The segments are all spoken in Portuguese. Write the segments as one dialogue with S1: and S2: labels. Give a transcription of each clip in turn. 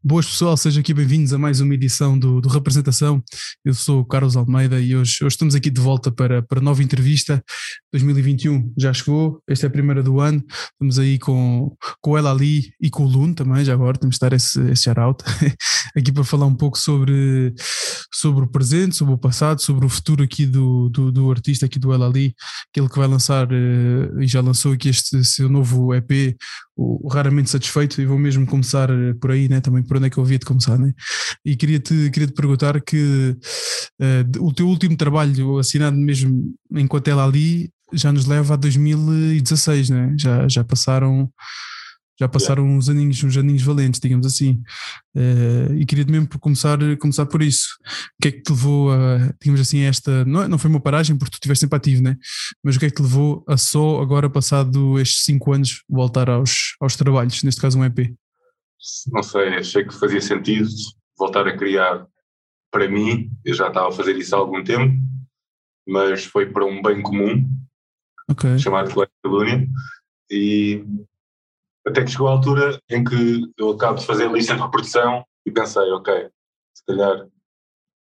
S1: Boas pessoal, sejam aqui bem-vindos a mais uma edição do, do, Representação. Eu sou o Carlos Almeida e hoje, hoje estamos aqui de volta para, para nova entrevista. 2021 já chegou, esta é a primeira do ano. Estamos aí com, com o El Ali e com o Luno também, já agora temos de dar esse, esse shout-out aqui para falar um pouco sobre, sobre o presente, sobre o passado, sobre o futuro aqui do, do, do artista aqui do El Ali, aquele que vai lançar eh, e já lançou aqui este seu novo EP, Raramente Satisfeito, e vou mesmo começar eh, por aí, né, também por onde é que eu havia de começar, né? E queria-te queria -te perguntar que uh, o teu último trabalho assinado mesmo enquanto ela ali já nos leva a 2016, né? Já, já passaram já passaram yeah. uns aninhos, uns aninhos valentes, digamos assim. Uh, e queria mesmo começar, começar por isso. O que é que te levou a, digamos assim, esta. Não, é, não foi uma paragem porque tu estiveste sempre ativo, né? Mas o que é que te levou a só agora, passado estes cinco anos, voltar aos, aos trabalhos, neste caso um EP?
S2: não sei, achei que fazia sentido voltar a criar para mim. Eu já estava a fazer isso há algum tempo, mas foi para um bem comum, okay. chamado Colónia E até que chegou a altura em que eu acabo de fazer a lista de reprodução e pensei, ok, se calhar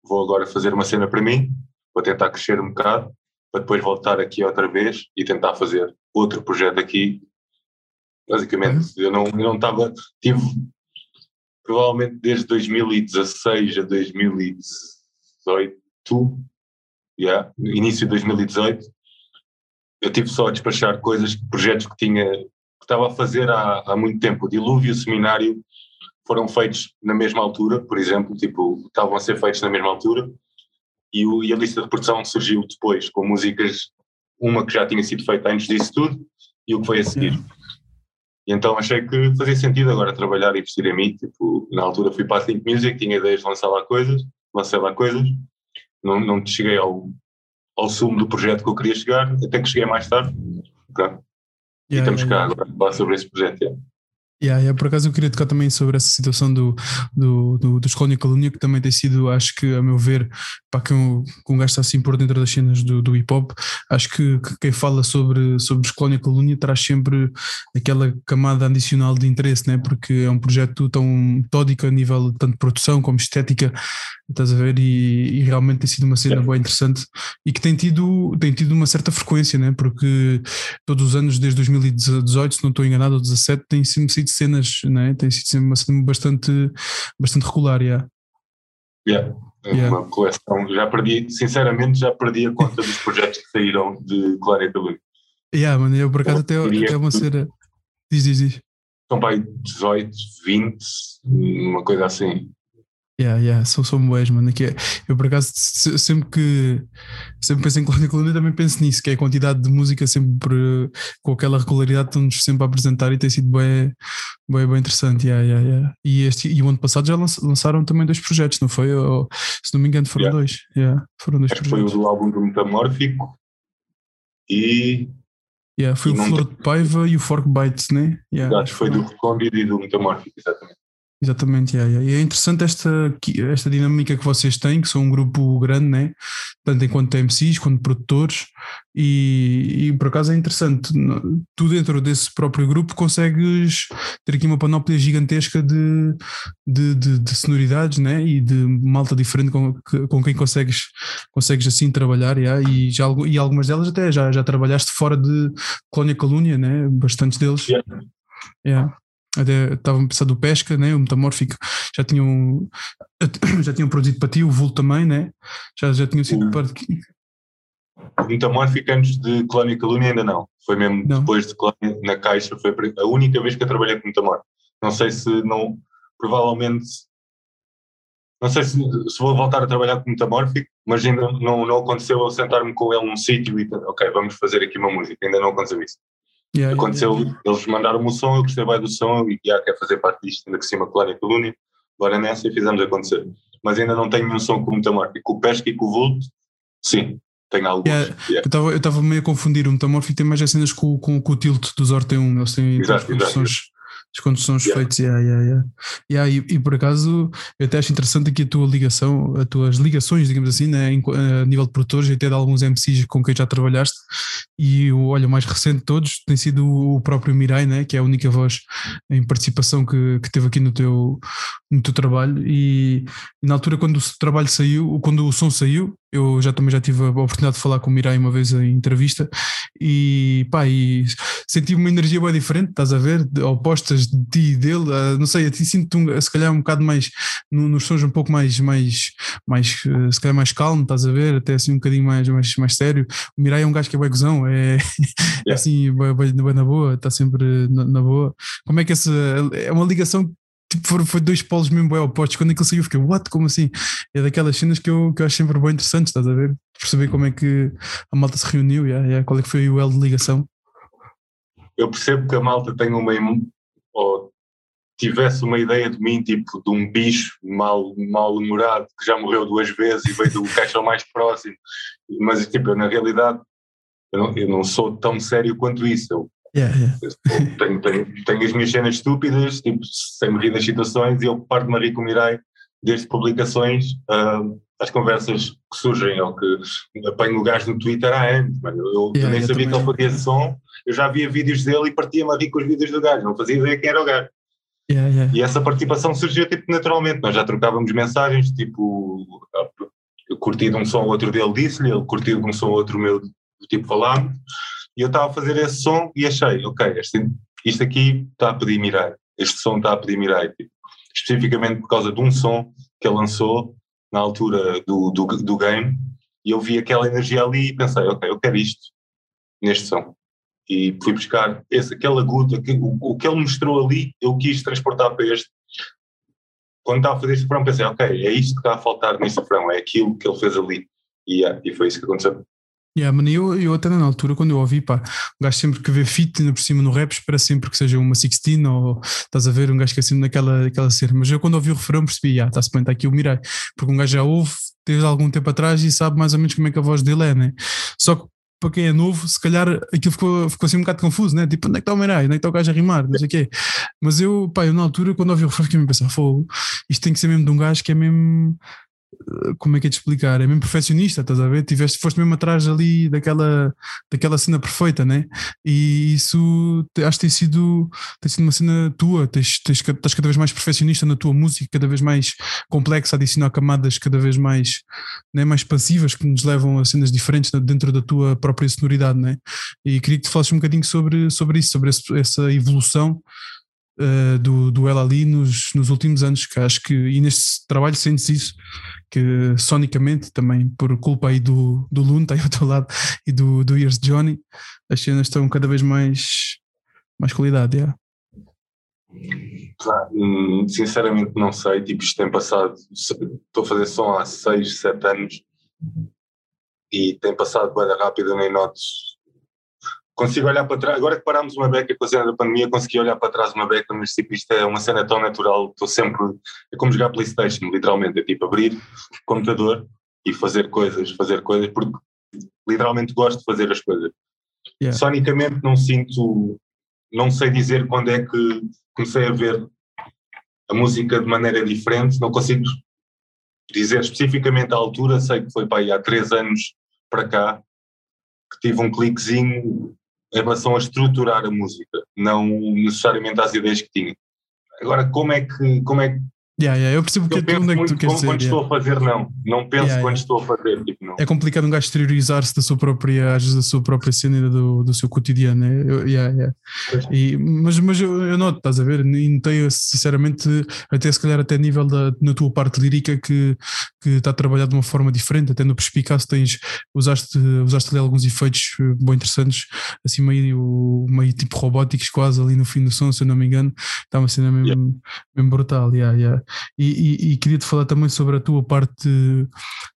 S2: vou agora fazer uma cena para mim, vou tentar crescer um bocado, para depois voltar aqui outra vez e tentar fazer outro projeto aqui basicamente. Uhum. Eu não eu não estava, tive provavelmente desde 2016 a 2018, yeah, início de 2018, eu tive só a despachar coisas, projetos que tinha, estava a fazer há, há muito tempo. O Dilúvio e o Seminário foram feitos na mesma altura, por exemplo, tipo, estavam a ser feitos na mesma altura, e, o, e a lista de produção surgiu depois, com músicas, uma que já tinha sido feita antes disso tudo, e o que foi a seguir. E então achei que fazia sentido agora trabalhar e investir em mim. Tipo, na altura fui para a Think Music, tinha ideias de lançar lá coisas, lancei lá coisas, não, não cheguei ao, ao sumo do projeto que eu queria chegar, até que cheguei mais tarde. Okay. Yeah, e estamos yeah, cá agora a falar sobre esse projeto. Yeah.
S1: Yeah, por acaso eu queria tocar também sobre essa situação do, do, do, dos Colónia Calúnia, que também tem sido, acho que, a meu ver, para que um, um gajo está assim por dentro das cenas do, do hip hop, acho que, que, quem fala sobre, sobre os Calúnia traz sempre aquela camada adicional de interesse, né? porque é um projeto tão metódico a nível tanto de produção como estética, estás a ver? E, e realmente tem sido uma cena yeah. bem interessante e que tem tido, tem tido uma certa frequência, né? porque todos os anos, desde 2018, se não estou enganado, ou 2017, tem sempre sido cenas, né? tem sido sempre uma cena bastante, bastante regular. Yeah.
S2: Yeah. É yeah. Uma coleção. Já perdi, sinceramente, já perdi a conta dos projetos que saíram de Clara Luz.
S1: Yeah, mano, eu por acaso até, até uma cena. Diz, diz, diz.
S2: São para 18, 20, uma coisa assim.
S1: Yeah, yeah, são, são boas, mano. Que é, eu por acaso sempre que sempre penso em Cláudia Coluna também penso nisso, que é a quantidade de música sempre com aquela regularidade que estão-nos sempre a apresentar e tem sido bem, bem, bem interessante. Yeah, yeah, yeah. E, este, e o ano passado já lançaram também dois projetos, não foi? Ou, se não me engano, foram yeah. dois. Yeah, foram dois
S2: Acho projetos. Foi o álbum do Metamórfico e.
S1: Yeah, foi e o Flor de Paiva e o Fork Bites, né?
S2: Yeah, Exato, foi do Recôndito e do Metamórfico, exatamente.
S1: Exatamente, yeah, yeah. e é interessante esta, esta dinâmica que vocês têm, que são um grupo grande, né? tanto enquanto MCs quanto produtores, e, e, por acaso é interessante, tu dentro desse próprio grupo consegues ter aqui uma panóplia gigantesca de, de, de, de sonoridades né? e de malta diferente com, com quem consegues, consegues assim trabalhar, yeah? e, já, e algumas delas até já, já trabalhaste fora de Colónia Calúnia, né? bastantes deles. Yeah. Yeah até estavam a pensar do Pesca, né? o Metamórfico, já tinham, já tinham produzido para ti, o Vulto também, né? já, já tinham sido parte.
S2: O Metamórfico antes de Colónia Calúnia ainda não, foi mesmo não. depois de Colónia na Caixa, foi a única vez que eu trabalhei com Metamórfico. Não sei se não, provavelmente, não sei se, se vou voltar a trabalhar com Metamórfico, mas ainda não, não aconteceu eu sentar-me com ele num sítio e, ok, vamos fazer aqui uma música, ainda não aconteceu isso. Yeah, Aconteceu, yeah, yeah. eles mandaram-me o som, eu gostei bem do som e já quer fazer parte disto, ainda que cima Clara e Colúnia, bora nessa e fizemos acontecer. Mas ainda não tenho nenhum som com muita marca. Com o Pesca e com o Vulto, sim, tenho alguns. Yeah,
S1: Eu estava meio a confundir, o Metamorfo tem mais as cenas com, com, com o Tilt dos Orte 1, eles têm exato, exato, são os yeah. feitos, yeah, yeah, yeah. yeah e, e, por acaso eu até acho interessante aqui a tua ligação, as tuas ligações, digamos assim, né, a nível de produtores, até de alguns MCs com quem já trabalhaste, e o olha, mais recente de todos tem sido o próprio Mirai, né, que é a única voz em participação que, que teve aqui no teu, no teu trabalho, e, e na altura quando o trabalho saiu, quando o som saiu, eu já também já tive a oportunidade de falar com o Mirai uma vez em entrevista e pá, e senti uma energia bem diferente, estás a ver? Opostas de ti e dele, uh, não sei, a ti sinto se calhar um bocado mais no, nos sons um pouco mais, mais, mais uh, se calhar mais calmo, estás a ver? Até assim um bocadinho mais, mais, mais sério. O Mirai é um gajo que é bem gozão, é, é assim, bem, bem, bem na boa, está sempre na, na, boa. Como é que essa é uma ligação tipo, foi, foi dois polos mesmo bem opostos. Quando aquilo saiu, eu fiquei, what? Como assim? É daquelas cenas que eu, que eu acho sempre bem interessantes, estás a ver? Perceber como é que a malta se reuniu, yeah, yeah, qual é que foi o elo de ligação.
S2: Eu percebo que a malta tem uma. ou tivesse uma ideia de mim, tipo, de um bicho mal, mal-humorado que já morreu duas vezes e veio do caixão mais próximo, mas, tipo, eu, na realidade, eu não, eu não sou tão sério quanto isso. Eu
S1: Yeah, yeah.
S2: Tenho, tenho, tenho, as minhas cenas estúpidas, tipo, sem me rir das situações, e eu parto-me a rir com o Mirai desde publicações uh, as conversas que surgem, ou que apanho o gajo no Twitter há anos, mano. Eu, yeah, nem sabia que ele fazia som, eu já via vídeos dele e partia-me a rir com os vídeos do gajo, não fazia ideia quem era o gajo. E essa participação surgiu tipo naturalmente, nós já trocávamos mensagens, tipo, eu curti de um som outro dele disse-lhe, ele curtiu de um som outro meu, tipo falámos, e eu estava a fazer esse som e achei, ok, este, isto aqui está a pedir Mirai, este som está a pedir Mirai, tipo, especificamente por causa de um som que ele lançou na altura do, do, do game, e eu vi aquela energia ali e pensei, ok, eu quero isto neste som. E fui buscar esse, aquele agudo, o, o que ele mostrou ali, eu quis transportar para este. Quando estava a fazer este refrão, pensei, ok, é isto que está a faltar neste refrão, é aquilo que ele fez ali. E, e foi isso que aconteceu.
S1: Yeah, mano, eu, eu até na altura, quando eu ouvi, pá, um gajo sempre que vê fit ainda por cima no rap, espera sempre que seja uma 16 ou estás a ver, um gajo que é assim naquela, naquela cena. Mas eu quando ouvi o refrão percebi, ah, está-se bem, está aqui o Mirai, porque um gajo já ouve desde algum tempo atrás e sabe mais ou menos como é que a voz dele é, né? Só que para quem é novo, se calhar aquilo ficou, ficou assim um bocado confuso, né? Tipo, onde é que está o Mirai? Onde é que está o gajo a rimar? Não sei o quê. Mas eu, pá, eu na altura, quando ouvi o refrão, fiquei a pensar, fogo, isto tem que ser mesmo de um gajo que é mesmo como é que é de explicar? É mesmo perfeccionista, estás a ver? Tiveste, foste mesmo atrás ali daquela, daquela cena perfeita, né? E isso acho que tem sido, tem sido uma cena tua, tens, tens, estás cada vez mais perfeccionista na tua música, cada vez mais complexa, adicionar camadas cada vez mais, né, mais passivas que nos levam a cenas diferentes dentro da tua própria sonoridade, né? E queria que te falasses um bocadinho sobre, sobre isso, sobre essa evolução uh, do, do ela ali nos, nos últimos anos, que acho que, e neste trabalho sentes isso, que sonicamente também, por culpa aí do, do Lune, está aí ao teu lado, e do, do Years Johnny, as cenas estão cada vez mais, mais qualidade, yeah.
S2: Hum, sinceramente não sei, tipo isto tem passado, estou a fazer som há 6, 7 anos e tem passado bem rápido, nem notes consigo olhar para trás, agora que parámos uma beca com a cena da pandemia, consegui olhar para trás uma beca, mas tipo, isto é uma cena tão natural, estou sempre, é como jogar Playstation, literalmente, é tipo abrir o computador e fazer coisas, fazer coisas, porque literalmente gosto de fazer as coisas. Yeah. Sonicamente não sinto, não sei dizer quando é que comecei a ver a música de maneira diferente, não consigo dizer especificamente a altura, sei que foi para aí há três anos para cá, que tive um cliquezinho em relação a estruturar a música, não necessariamente às ideias que tinha. Agora, como é que, como é
S1: Yeah, yeah, eu percebo
S2: eu
S1: que é que tu queres
S2: dizer. Quando yeah. estou a fazer, não. Não penso yeah, quando estou a fazer. Tipo, não.
S1: É complicado um gajo exteriorizar-se da sua própria, às vezes, da sua própria cena do, do seu cotidiano. Né? Eu, yeah. E, mas mas eu, eu noto, estás a ver? E notei, sinceramente, até se calhar até a nível da na tua parte lírica que, que está a trabalhar de uma forma diferente. Até no Perspicaz tens, usaste, usaste ali alguns efeitos eh, bem interessantes, assim meio, meio tipo robóticos, quase ali no fim do som, se eu não me engano. Está uma cena mesmo, mesmo brutal. Yeah, yeah. E, e, e queria-te falar também sobre a tua parte,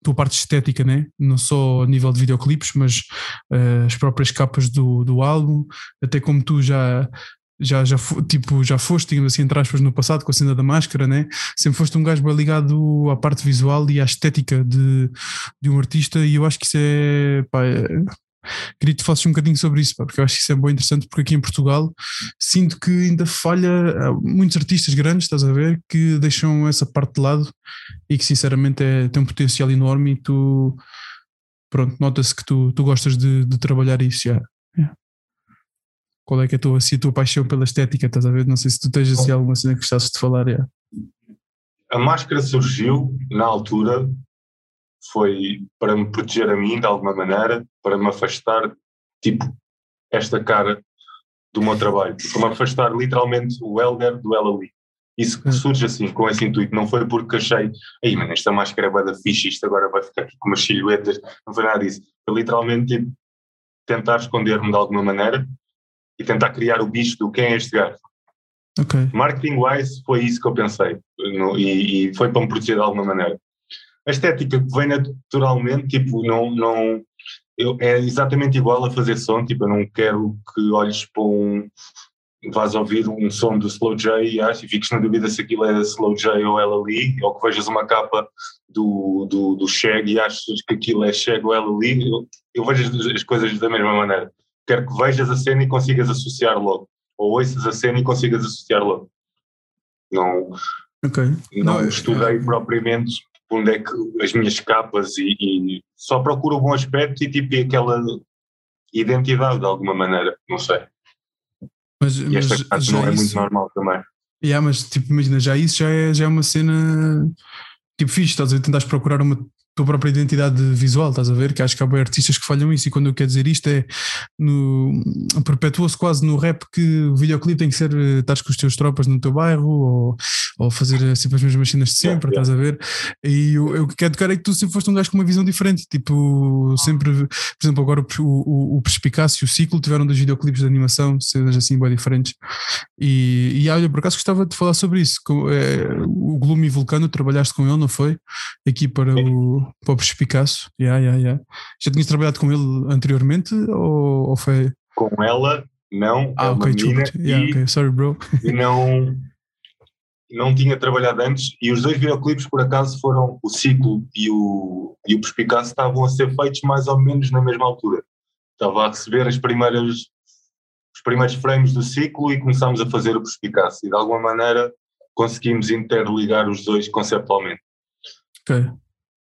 S1: tua parte estética, né? não só a nível de videoclipes, mas uh, as próprias capas do, do álbum, até como tu já, já, já, tipo, já foste, digamos assim, entre aspas, no passado com a cena da máscara, né? Sempre foste um gajo bem ligado à parte visual e à estética de, de um artista, e eu acho que isso é, pá, é Queria que tu falasses um bocadinho sobre isso, pá, porque eu acho que isso é bem interessante, porque aqui em Portugal sinto que ainda falha muitos artistas grandes, estás a ver, que deixam essa parte de lado e que sinceramente é, tem um potencial enorme e tu, pronto, nota-se que tu, tu gostas de, de trabalhar isso já. Yeah. Qual é que é a tua, assim, a tua paixão pela estética, estás a ver? Não sei se tu tens assim, alguma cena que gostasses de falar. Yeah.
S2: A máscara surgiu na altura foi para me proteger a mim de alguma maneira, para me afastar, tipo, esta cara do meu trabalho, para me afastar literalmente o Helder do Ela Ali. Isso hum. surge assim, com esse intuito, não foi porque achei, aí, mano, esta máscara é fixe, isto agora vai ficar aqui com umas silhuetas, não foi nada disso. Foi literalmente tipo, tentar esconder-me de alguma maneira e tentar criar o bicho do quem é este gajo.
S1: Okay.
S2: Marketing wise foi isso que eu pensei no, e, e, foi para me proteger de alguma maneira a estética que vem naturalmente, tipo, não, não, eu, é exatamente igual a fazer som, tipo, eu não quero que olhes para um, vás ouvir um som do Slow J e, acho, e fiques na dúvida se aquilo é Slow J ou ela ali, ou que vejas uma capa do, do, do Shag e achas que aquilo é Shag ou ela ali, eu, eu vejo as, as, coisas da mesma maneira. Quero que vejas a cena e consigas associar logo, ou ouças a cena e consigas associar logo. Não,
S1: okay.
S2: não, não estudei é, propriamente onde é que as minhas capas e, e só procuro o bom aspecto e tipo aquela identidade de alguma maneira, não sei.
S1: Mas,
S2: e esta mas não é isso, muito normal também.
S1: Yeah, mas tipo, imagina, já isso já é, já é uma cena tipo fixe, estás a tentar procurar uma tua própria identidade visual, estás a ver? Que acho que há bem artistas que falham isso, e quando eu quero dizer isto é no perpetua-se quase no rap que o videoclipe tem que ser eh, estás com os teus tropas no teu bairro ou, ou fazer sempre as mesmas cenas de sempre, yeah, estás a ver? E eu, eu quero tocar é que tu sempre foste um gajo com uma visão diferente, tipo, sempre, por exemplo, agora o, o, o Perspicácio e o Ciclo tiveram dois videoclipes de animação, cenas assim bem diferentes. E, e olha, por acaso gostava de falar sobre isso. É, o Gloomy Vulcano, trabalhaste com ele, não foi? Aqui para o para o Perspicaço. Yeah, yeah, yeah. Já tinhas trabalhado com ele anteriormente ou, ou foi?
S2: Com ela, não.
S1: Ah, é ok, desculpa. Yeah, okay. Sorry, bro.
S2: E não, não tinha trabalhado antes e os dois videoclipes por acaso foram o Ciclo e o, e o Perspicaço estavam a ser feitos mais ou menos na mesma altura. Estava a receber as primeiras os primeiros frames do ciclo e começámos a fazer o Perspicaço e de alguma maneira conseguimos interligar os dois conceptualmente.
S1: Ok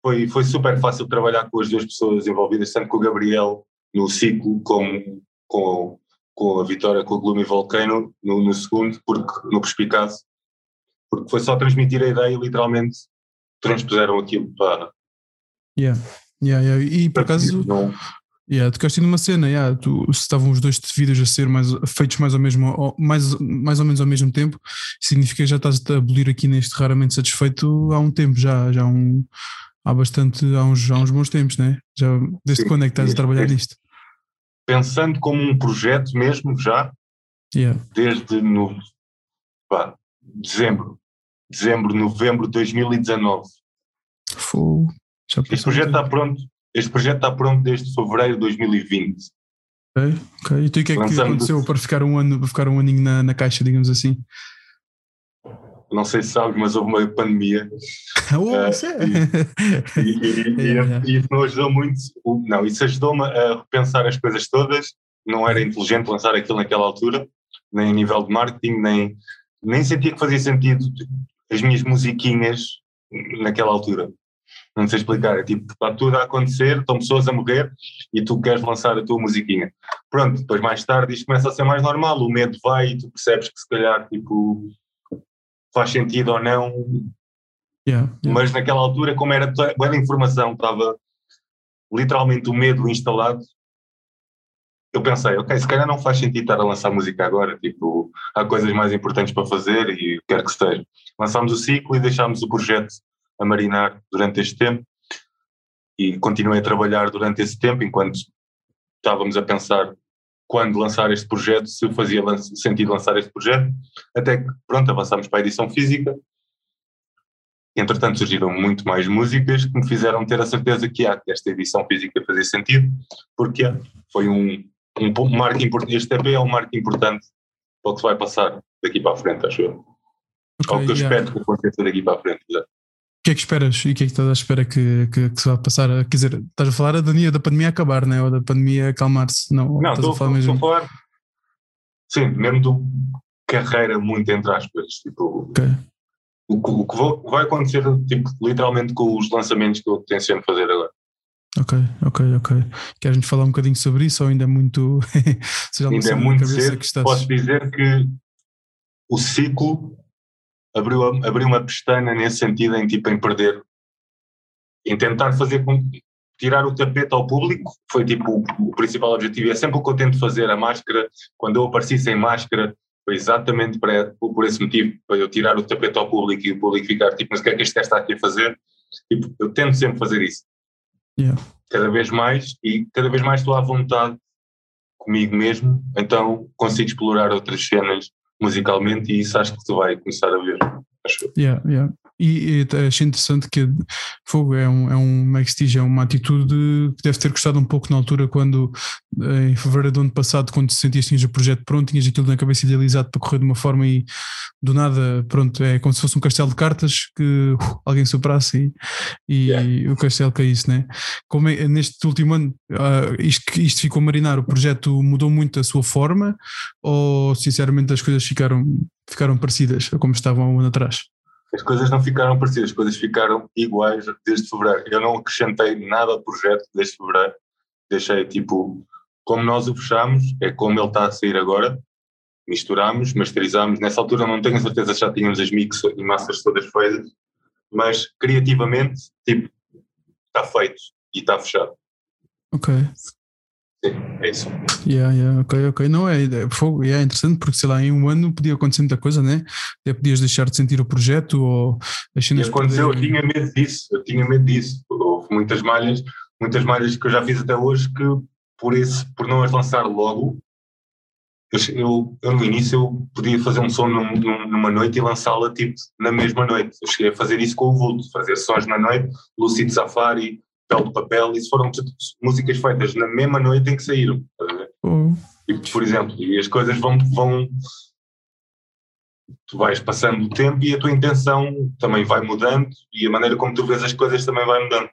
S2: foi, foi super fácil trabalhar com as duas pessoas envolvidas, tanto com o Gabriel no ciclo, como com, com a Vitória, com o Gloomy Volcano no, no segundo, porque no Perspicaz, porque foi só transmitir a ideia e literalmente transpuseram aquilo para.
S1: Yeah, yeah, yeah. E por acaso. Não, Yeah, tocaste numa cena, yeah, tu, estavam os dois vídeos a ser mais, feitos mais ou, mesmo, mais, mais ou menos ao mesmo tempo, significa que já estás a abolir aqui neste raramente satisfeito há um tempo, já, já um, há bastante, há uns, há uns bons tempos, né? Já, desde sim, quando é que estás a trabalhar nisto?
S2: Pensando como um projeto mesmo, já,
S1: yeah.
S2: desde no, pá, dezembro, dezembro, novembro de 2019.
S1: Fou,
S2: já este projeto está pronto, este projeto está pronto desde fevereiro de 2020.
S1: Ok, ok. E tu o que é que aconteceu para ficar um ano, para ficar um aninho na, na caixa, digamos assim?
S2: não sei se sabes, mas houve uma pandemia.
S1: Oh, uh,
S2: e, e, e, é, e, isso não ajudou muito. Não, isso ajudou-me a repensar as coisas todas. Não era inteligente lançar aquilo naquela altura, nem a nível de marketing, nem, nem sentia que fazia sentido as minhas musiquinhas naquela altura. Não sei explicar, é tipo, está tudo a acontecer, estão pessoas a morrer e tu queres lançar a tua musiquinha. Pronto, depois mais tarde isto começa a ser mais normal, o medo vai e tu percebes que se calhar, tipo, faz sentido ou não.
S1: Yeah, yeah.
S2: Mas naquela altura, como era boa informação, estava literalmente o medo instalado. Eu pensei, ok, se calhar não faz sentido estar a lançar música agora, tipo, há coisas mais importantes para fazer e quer que seja. Lançámos o ciclo e deixámos o projeto a marinar durante este tempo e continuei a trabalhar durante esse tempo enquanto estávamos a pensar quando lançar este projeto, se fazia sentido lançar este projeto, até que, pronto, avançámos para a edição física. Entretanto, surgiram muito mais músicas que me fizeram ter a certeza que, há, que esta edição física fazia sentido, porque foi um, um marco importante. Este EP é um marco importante para o que se vai passar daqui para a frente, acho eu. Okay, Ou que eu yeah. espero que aconteça daqui para a frente. Já.
S1: que é que esperas e o que é que estás à espera que, que, que, se vá passar? Quer dizer, estás a falar da, da pandemia acabar, né? ou da pandemia acalmar-se? Não,
S2: não estou a falar mesmo. Estou a falar, sim, mesmo do carreira, muito entre aspas. Tipo, okay. o, o, que vai acontecer, tipo, literalmente, com os lançamentos que eu tenciono fazer agora.
S1: Ok, ok, ok. Queres-nos falar um bocadinho sobre isso ou ainda é muito.
S2: ainda é muito cedo. Estás... Posso dizer que o ciclo abriu, abriu uma pestana nesse sentido, em tipo, em perder, em tentar fazer com tirar o tapete ao público, foi tipo o, o principal objetivo. E é sempre o que eu tento fazer, a máscara, quando eu apareci sem máscara, foi exatamente para, por esse motivo, para eu tirar o tapete ao público e o público ficar tipo, mas o que é que este gajo está aqui a fazer? Tipo, eu tento sempre fazer isso.
S1: Yeah.
S2: Cada vez mais, e cada vez mais estou à vontade comigo mesmo, então consigo explorar outras cenas musicalmente e isso acho que tu vai começar a ver. Acho.
S1: Yeah, yeah. E, e achei interessante que fogo é um, é um é uma atitude que deve ter custado um pouco na altura quando em fevereiro do ano passado, quando te sentias tinhas o projeto pronto, tinhas aquilo na cabeça idealizado para correr de uma forma e do nada, pronto, é como se fosse um castelo de cartas que uh, alguém soprasse e, e yeah. o castelo caísse, né? Como é, neste último ano uh, isto, isto ficou marinar, o projeto mudou muito a sua forma ou sinceramente as coisas ficaram, ficaram parecidas a como estavam um ano atrás?
S2: As coisas não ficaram parecidas, as coisas ficaram iguais desde fevereiro. Eu não acrescentei nada ao projeto desde fevereiro, deixei tipo, como nós o fechamos, é como ele está a sair agora, misturamos, masterizamos. Nessa altura não tenho certeza se já tínhamos as mix e massas todas feitas, mas criativamente, tipo, está feito e está fechado.
S1: Ok.
S2: Sim, é isso.
S1: Yeah, yeah, ok, ok. Não, é, é, é interessante porque, sei lá, em um ano podia acontecer muita coisa, né? Até podias deixar de sentir o projeto ou
S2: as cenas. E aconteceu, eu tinha medo disso, eu tinha medo disso. Houve muitas malhas, muitas malhas que eu já fiz até hoje que, por, esse, por não as lançar logo, eu, eu, no início eu podia fazer um som num, numa noite e lançá-la tipo na mesma noite. Eu cheguei a fazer isso com o Vulto, fazer sons na noite, Lucid Safari, Pele de Papel, isso foram músicas feitas na mesma noite em que saíram. Uhum. E, por exemplo, e as coisas vão, vão. Tu vais passando o tempo e a tua intenção também vai mudando e a maneira como tu vês as coisas também vai mudando.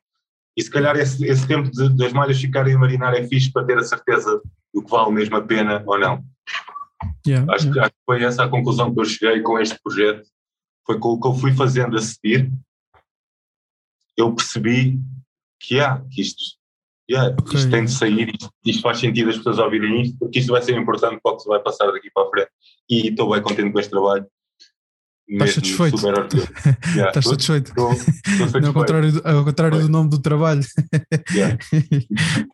S2: E se calhar esse, esse tempo de, das malhas ficarem a marinar é fixe para ter a certeza do que vale mesmo a pena ou não.
S1: Yeah,
S2: acho,
S1: yeah.
S2: Que, acho, que, foi essa a conclusão que eu cheguei com este projeto. Foi com o que eu fui fazendo a seguir. Eu percebi que há, que isto, yeah, okay. isto tem de sair, isto, isto, faz sentido as pessoas ouvirem isto, porque isto vai ser importante para o que se vai passar daqui para a frente. E estou bem contente com este trabalho.
S1: Estás satisfeito? yeah, Estás satisfeito? Estou, estou satisfeito. ao contrário, do, ao contrário do nome do trabalho.
S2: Yeah.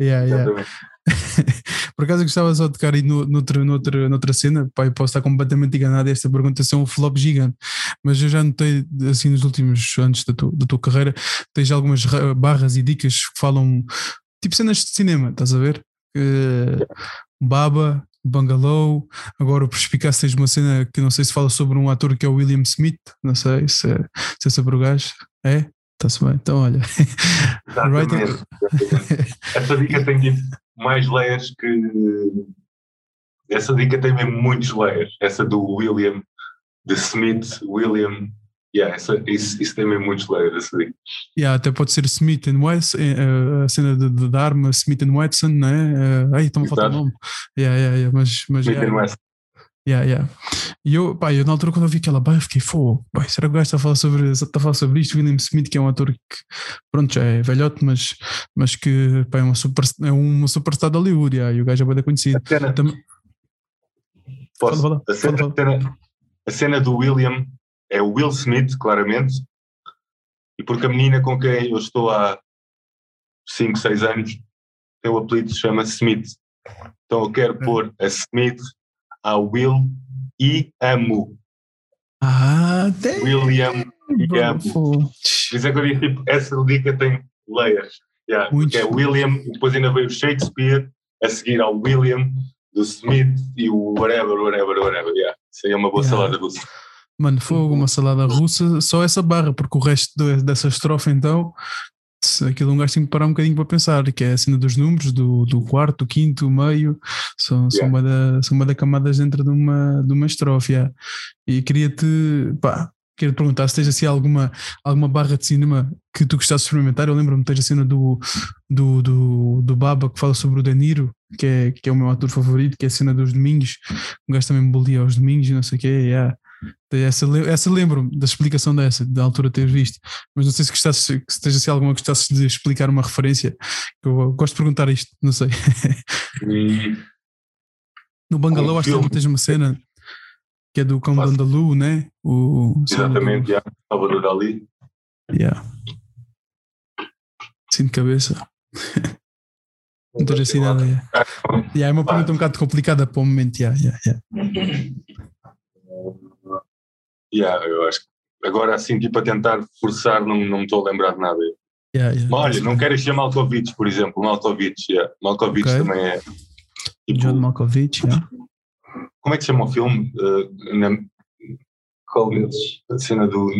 S1: yeah, yeah. Por acaso eu gostava só de tocar aí no, noutra, noutra, noutra cena, pai, posso estar completamente enganado esta pergunta ser um flop gigante, mas eu já notei assim nos últimos anos da, tu, da tua carreira, tens algumas barras e dicas que falam tipo cenas de cinema, estás a ver? Uh, Baba, Bungalow, agora o Perspicaz tens uma cena que não sei se fala sobre um ator que é o William Smith, não sei se é, se é sobre o gajo, é? Está-se bem, então olha.
S2: Exatamente. right. Essa dica tem mais layers que. Essa dica tem mesmo muitos layers. Essa do William, de Smith, William. Yeah, essa, isso, isso tem mesmo muitos layers. Essa dica.
S1: Yeah, até pode ser Smith and Wesson, eh, eh, a cena de, de, arma, Smith and Wesson, né? Aí, estão a faltar o nome. Yeah, yeah, yeah, mas, mas,
S2: Smith yeah. and Wesson.
S1: Yeah, yeah. E eu, pá, eu na altura quando eu vi aquela barra fiquei, fogo, será que o gajo está a falar sobre, está a falar sobre isto? William Smith, que é um ator que, pronto, já é velhote, mas, mas que, pá, é uma, super, é uma superstar de Hollywood, yeah, e o gajo é bem conhecido.
S2: A cena. Posso? Fala, fala, a, cena, fala, cena, a cena do William é o Will Smith, claramente, e porque a menina com quem eu estou há 5, 6 anos tem o apelido se chama Smith. Então eu quero pôr a Smith a Will e Amo.
S1: Ah, tem.
S2: William e Amo. Isso é que eu disse, tipo, essa dica tem layers. Yeah, porque é William, depois ainda veio o Shakespeare, a seguir ao William, do Smith e o whatever, whatever, whatever. Yeah. Isso aí é uma boa yeah. salada russa.
S1: Mano, fogo, uma salada russa, só essa barra, porque o resto dessa estrofe então aquilo um gajo tem que parar um bocadinho para pensar, que é a cena dos números, do, do quarto, do quinto, o meio, são, yeah. são, uma da, são uma da camadas dentro de uma, de uma estrofe. Yeah. E queria-te, pá, quero perguntar se tens assim alguma, alguma barra de cinema que tu gostasses de experimentar. Eu lembro-me de ter a cena do, do, do, do Baba que fala sobre o Danilo, que é, que é o meu ator favorito, que é a cena dos domingos. Um gajo também me bolia aos domingos e não sei o quê. Yeah. Essa, essa lembro-me da explicação dessa, da altura ter visto, mas não sei se gostasse, se tens assim alguma que gostasses de explicar uma referência. Eu gosto de perguntar isto, não sei. no Bangalô, acho que tens uma cena que é do Cão de Andalu, né?
S2: O, Exatamente, já. Salvador Dali.
S1: Yeah. Sim, de cabeça. Não tens assim nada. Yeah. yeah, é uma pergunta um bocado complicada para o momento. Yeah, yeah, yeah.
S2: Yeah, eu acho que agora assim, tipo, a tentar forçar, não, não me estou a lembrar de nada.
S1: Yeah, yeah.
S2: Mas, olha, não quero ser Malkovich, por exemplo. Malkovich, yeah. Malkovich okay. também é.
S1: Tipo, John Malkovich, yeah.
S2: Como é que se chama o filme? Uh, na,
S3: Qual deles?
S2: A cena do.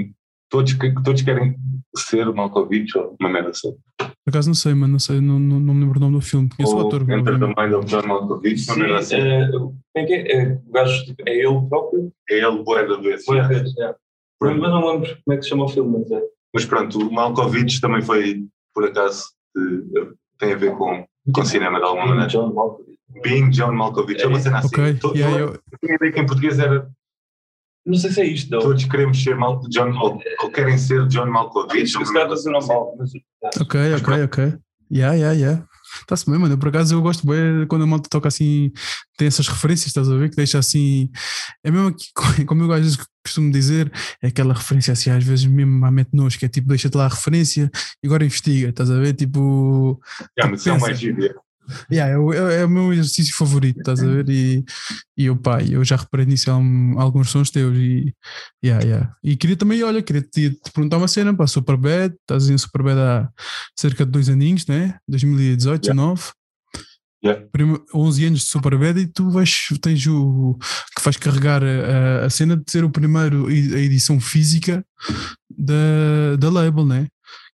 S2: Todos, todos querem ser o Malkovich ou uma merda assim.
S1: Por acaso não sei, mas não sei, não, não, não me lembro o nome do filme. Conheço o ator.
S2: The Mind of John Malkovich,
S3: Sim, uma assim. Uh, é que é? é? O gajo tipo, é ele próprio?
S2: É ele, boé da vez.
S3: Boé vezes, é. Mas não lembro como é que se chama o filme, mas é.
S2: Mas pronto, o Malkovich também foi, por acaso, de, tem a ver com, com cinema de alguma maneira.
S3: John Malkovich.
S2: Being John Malkovich, é, é uma cena assim.
S1: Okay. Todo, yeah, eu...
S2: tinha ideia que em português era.
S3: Não sei se é isto, não.
S2: Todos queremos ser Mal, John, ou, ou, querem ser John Malkovich.
S3: Esse cara está mal.
S1: Ok, ok, ok. Yeah, yeah, yeah. Está-se bem, mano. Por acaso eu gosto bem quando a malta toca assim, tem essas referências, estás a ver? Que deixa assim. É mesmo que, como eu às vezes costumo dizer, é aquela referência assim, às vezes mesmo à mente nos, que é tipo, deixa-te lá a referência e agora investiga, estás a ver? Tipo.
S2: Yeah, mas é mais gíria.
S1: Yeah, é, é, o meu exercício favorito, estás a ver? E, e eu, pá, eu já reparei nisso em alguns sons teus. E, yeah, yeah. e queria também, olha, queria te, te perguntar uma cena para Superbad. Estás em Superbad há cerca de dois aninhos, né? 2018, yeah. 19.
S2: Yeah.
S1: 11 anos de Superbad e tu vais, tens o que vais carregar a, a cena de ser o primeiro a edição física da, da label, né?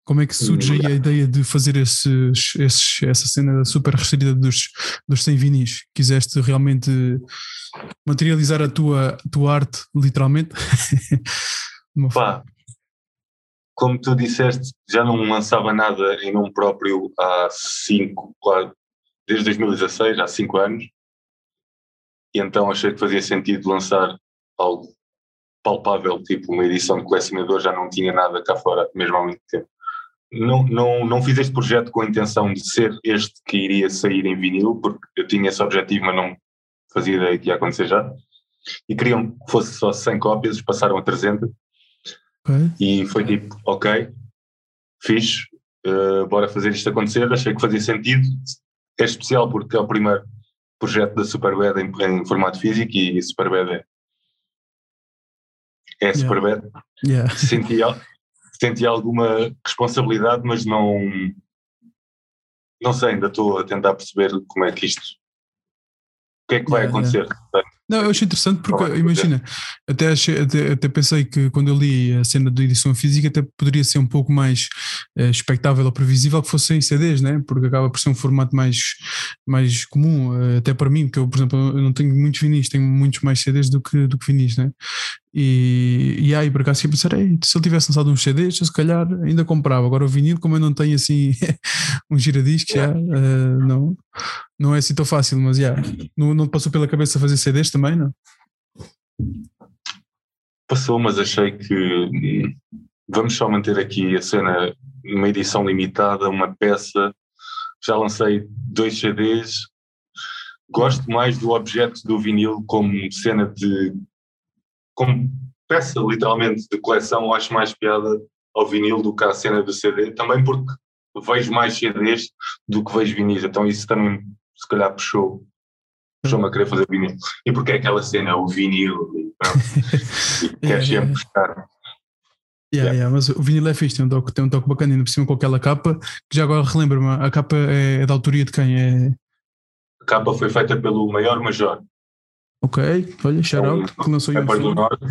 S1: Como é que surge aí a ideia de fazer esses, esses, essa cena super restrita dos, dos 100 vinis? Quiseste realmente materializar a tua, a tua arte, literalmente?
S2: Pá, como tu disseste, já não lançava nada em nome próprio há 5, claro, desde 2016, há 5 anos, e então achei que fazia sentido lançar algo palpável, tipo uma edição de colecionador, já não tinha nada cá fora, mesmo há muito tempo não, não, não fiz este projeto com a intenção de ser este que iria sair em vinil, porque eu tinha esse objetivo, mas não fazia ideia que ia acontecer já. E queriam que fosse só 100 cópias, passaram a 300. Okay. E foi tipo, ok, fiz, uh, bora fazer isto acontecer. Achei que fazia sentido. É especial porque é o primeiro projeto da Superbad em, em formato físico e Superbad é, é yeah. Superbad.
S1: Yeah.
S2: Senti, senti alguma responsabilidade, mas não. Não sei, ainda estou a tentar perceber como é que isto. O que é que vai acontecer?
S1: Não, eu achei interessante porque, imagina, até, achei, até, até, pensei que quando eu li a cena da edição física até poderia ser um pouco mais uh, expectável ou previsível que fosse em CDs, né? porque acaba por ser um formato mais, mais comum, uh, até para mim, porque eu, por exemplo, eu não tenho muitos vinis, tenho muitos mais CDs do que, do que vinis, né? E, e aí, por acaso, ia pensar, se ele tivesse lançado uns CDs, eu se calhar ainda comprava. Agora o vinil, como eu não tenho assim um giradiscos, já, uh, não, não é assim tão fácil, mas já, não, não passou pela cabeça fazer CDs também, não?
S2: Passou, mas achei que hum, vamos só manter aqui a cena numa edição limitada, uma peça. Já lancei dois CDs. Gosto mais do objeto do vinil como cena de como peça literalmente de coleção, acho mais piada ao vinil do que à cena do CD, também porque vejo mais CDs do que vejo vinis, então isso também se calhar puxou, puxou-me a querer fazer vinil. E porque é aquela cena, o vinil, e, queres sempre buscar.
S1: Yeah, yeah. mas o vinil é fixe, tem um toque, tem um toque bacana, ainda por cima com aquela capa, que já agora relembra-me, a capa é, é da autoria de quem? É...
S2: A capa foi feita pelo Maior Major,
S1: Ok, olha, shout out, que não sou
S2: eu. É do Norte,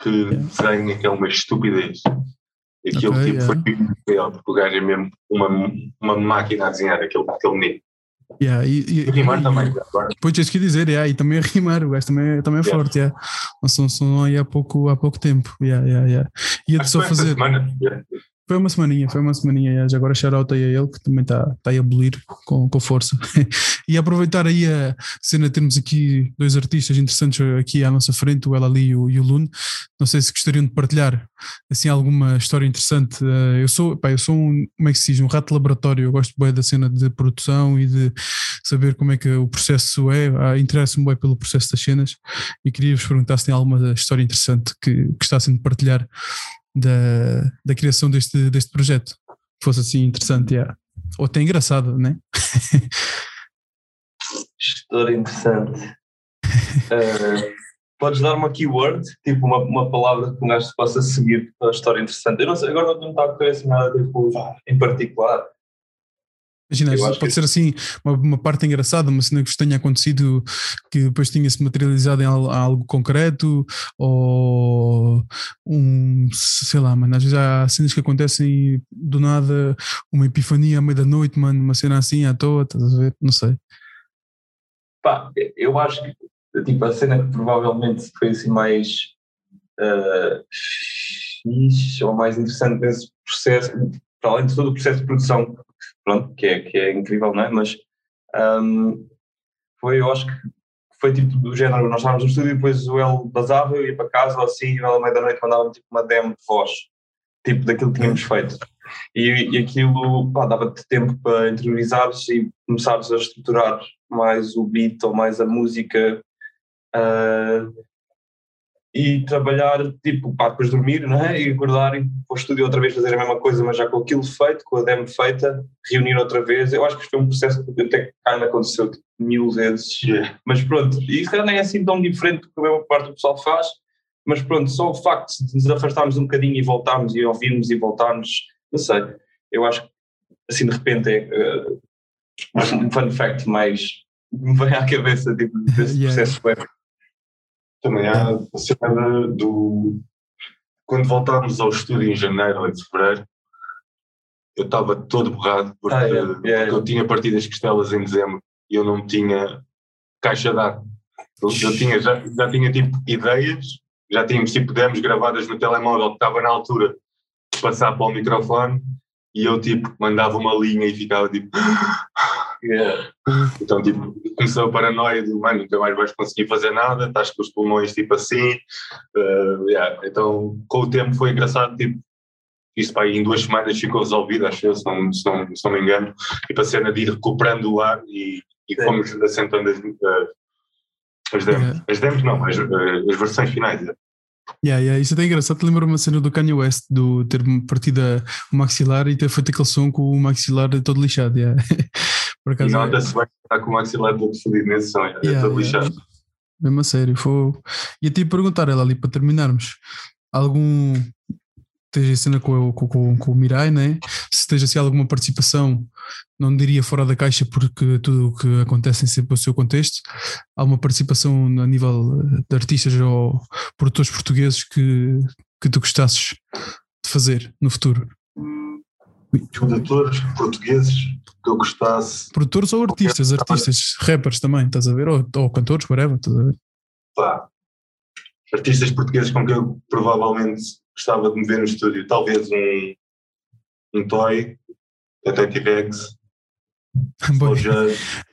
S2: que yeah. desenha que é uma estupidez. Aquele okay, tipo yeah. foi real, porque o gajo é mesmo uma, uma máquina a desenhar aquele, aquele menino.
S1: Yeah, e, e,
S2: rimar e, também.
S1: Pois tens que dizer, yeah, e também a rimar, o gajo também, também é yeah. forte. Yeah. Não são, aí há pouco, há pouco tempo. Yeah, yeah, yeah. Ia só fazer.
S2: Semana.
S1: Foi uma semaninha, foi uma semaninha. Já agora shout aí a ele que também está tá aí a abolir com, com força. e aproveitar aí a cena, temos aqui dois artistas interessantes aqui à nossa frente, o Elali e o, o Lune. Não sei se gostariam de partilhar assim alguma história interessante. Eh, eu sou, pá, eu sou um, como é que se diz, um rato de laboratório. Eu gosto bem da cena de produção e de saber como é que o processo é. Ah, Interesso-me bem pelo processo das cenas e queria vos perguntar se tem alguma história interessante que gostassem de partilhar da, da criação deste, deste projeto. Fosse assim interessante, yeah. ou até engraçado, né?
S3: História interessante. uh, podes dar uma keyword, tipo uma, uma palavra que um gajo possa seguir para a história interessante. Eu não sei, agora não está a ocorrer assim nada tipo, em particular.
S1: Imagina, pode ser assim uma, uma, parte engraçada, uma cena que tenha acontecido que depois tinha-se materializado em algo, algo, concreto, ou um, sei lá, mano, às vezes há cenas que acontecem do nada, uma epifania à meia da noite, mano, uma cena assim à toa, estás a ver? Não sei.
S3: Pá, eu acho que tipo, a cena que provavelmente foi assim mais uh, fixe ou mais interessante nesse processo, para além de todo o processo de produção pronto, que é, que é incrível, não é? Mas um, foi, eu acho que foi tipo do género, nós estávamos no estúdio e depois o El basava, eu ia para casa ou assim, e à meia da noite mandava-me tipo uma demo de voz, tipo daquilo que tínhamos feito. E, e aquilo dava-te tempo para interiorizares e começares a estruturar mais o beat ou mais a música. Uh, e trabalhar, tipo, pá, depois dormir, não é? E acordar e para o estúdio outra vez fazer a mesma coisa, mas já com aquilo feito, com a demo feita, reunir outra vez. Eu acho que foi um processo que até ainda aconteceu tipo, mil vezes, yeah. mas pronto, e isso nem é assim tão diferente do que a maior parte do pessoal faz, mas pronto, só o facto de nos afastarmos um bocadinho e voltarmos e ouvirmos e voltarmos, não sei, eu acho que assim de repente é uh, um fun fact mais me vem à cabeça tipo, desse yeah. processo
S2: também há a cena do. Quando voltámos ao estúdio em janeiro ou em fevereiro, eu estava todo borrado porque, ah, yeah, yeah, yeah. eu tinha partido as costelas em dezembro e eu não tinha caixa de ar. Eu, eu tinha, já, já tinha tipo ideias, já tínhamos tipo demos gravadas no telemóvel que estava na altura de passar para o microfone e eu tipo mandava uma linha e ficava tipo Yeah. Então, tipo, começou a paranoia de, mano, nunca mais vais conseguir fazer nada, estás com os pulmões tipo assim. Uh, yeah. Então, com o tempo foi engraçado, tipo, isso pá, em duas semanas ficou resolvido, acho eu, se não, se não, se não me engano, tipo a cena de ir recuperando o ar e, e fomos assentando as, as demos. Yeah. As demos não, as, as versões finais. Yeah.
S1: Yeah, yeah, isso é até engraçado. Te lembro uma cena do Kanye West, do ter partido o maxilar e ter feito aquele som com o maxilar todo lixado. Yeah.
S2: Por acaso, e nota-se bem que está com o maxilar todo fodido nesse é yeah, todo lixado. Yeah.
S1: Mesmo a sério. Foi... E a ti perguntar, ela ali, para terminarmos, algum. Tens a cena com, com, com, com o Mirai, né? Se tens assim alguma participação, não diria fora da caixa, porque tudo o que acontece tem sempre o seu contexto. Há uma participação a nível de artistas ou produtores portugueses que, que tu gostasses de fazer no futuro?
S2: Produtores portugueses que eu gostasse.
S1: Produtores ou artistas, artistas, rappers também, estás a ver? Ou, ou cantores, whatever, estás a ver?
S2: Pá. Artistas portugueses com quem eu provavelmente gostava de me ver no estúdio. Talvez um, um Toy, até T-Rex.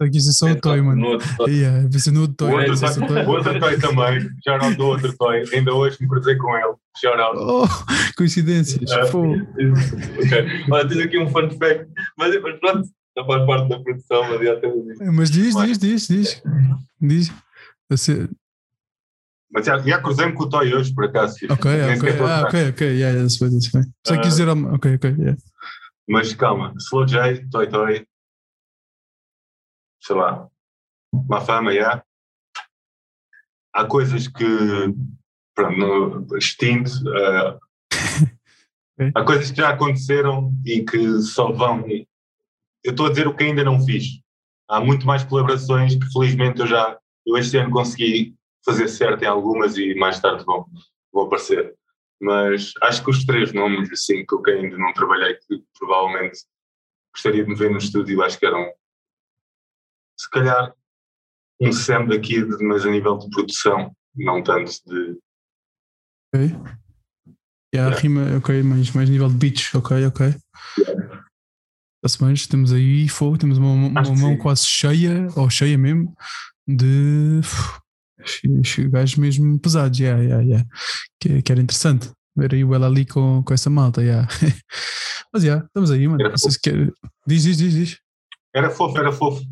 S1: É só o Toy, mano. Yeah, pensei no Toy.
S2: O outro, o outro Toy também. Já não do outro Toy. Ainda hoje me cruzei com ele. Shout out.
S1: Oh, coincidências. Uh,
S3: okay. Olha, tens aqui um fun fact. Mas, mas pronto, não faz parte da produção, mas já temos isso.
S1: Mas diz, diz, diz, diz. Diz. Você...
S2: Mas já, já cruzei-me com o Toy hoje, por acaso.
S1: Ok, ok. Ah, ok, ok. Yeah, yeah, isso foi, isso foi. Só uh, quiser. Ok, ok. Yeah.
S2: Mas calma, Slow J, Toy Toy, sei lá, uma fama, já. Há coisas que, pronto, no, extinto, uh, há coisas que já aconteceram e que só vão. Eu estou a dizer o que ainda não fiz. Há muito mais colaborações que felizmente eu já, eu este ano consegui fazer certo em algumas e mais tarde vão, vão aparecer. Mas acho que os três nomes assim que eu ainda não trabalhei, que provavelmente gostaria de me ver no estúdio, acho que eram se calhar um SEM daqui, mas a nível de produção, não tanto de.
S1: Ok. Yeah, yeah. rima, ok, mais, mais nível de beats, ok, ok. Yeah. Mas temos aí fogo, temos uma, uma mão quase cheia, ou cheia mesmo, de gajos mesmo pesados, yeah, yeah, yeah. Que, que era interessante ver aí o ela ali com, com essa malta, yeah. Mas já, yeah, estamos aí, mano. Quer... Diz, diz, diz, diz.
S2: Era fofo, era fofo.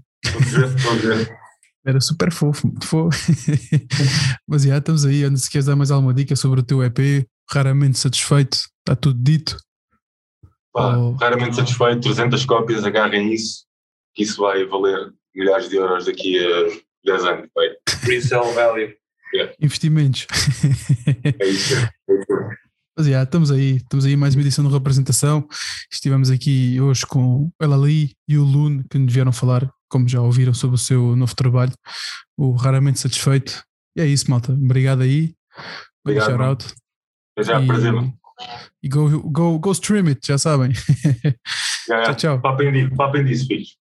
S1: Era super fofo, fofo. Mas já, yeah, estamos aí. Se queres dar mais alguma dica sobre o teu EP, raramente satisfeito, está tudo dito.
S2: Pá, oh. Raramente satisfeito, 300 cópias, agarrem isso, que isso vai valer milhares de euros daqui a 10 anos.
S3: Resale value.
S1: Yeah. Investimentos.
S2: É isso. É isso.
S1: Mas yeah, estamos aí, estamos aí mais uma edição de representação. Estivemos aqui hoje com o Elali e o Lune que nos vieram falar, como já ouviram, sobre o seu novo trabalho, o Raramente Satisfeito. E é isso, malta. Obrigado aí.
S2: Obrigado. Shout out. Já, e, prazer.
S1: E go, go, go stream it, já sabem.
S2: tchau, tchau. Papem disso, filhos.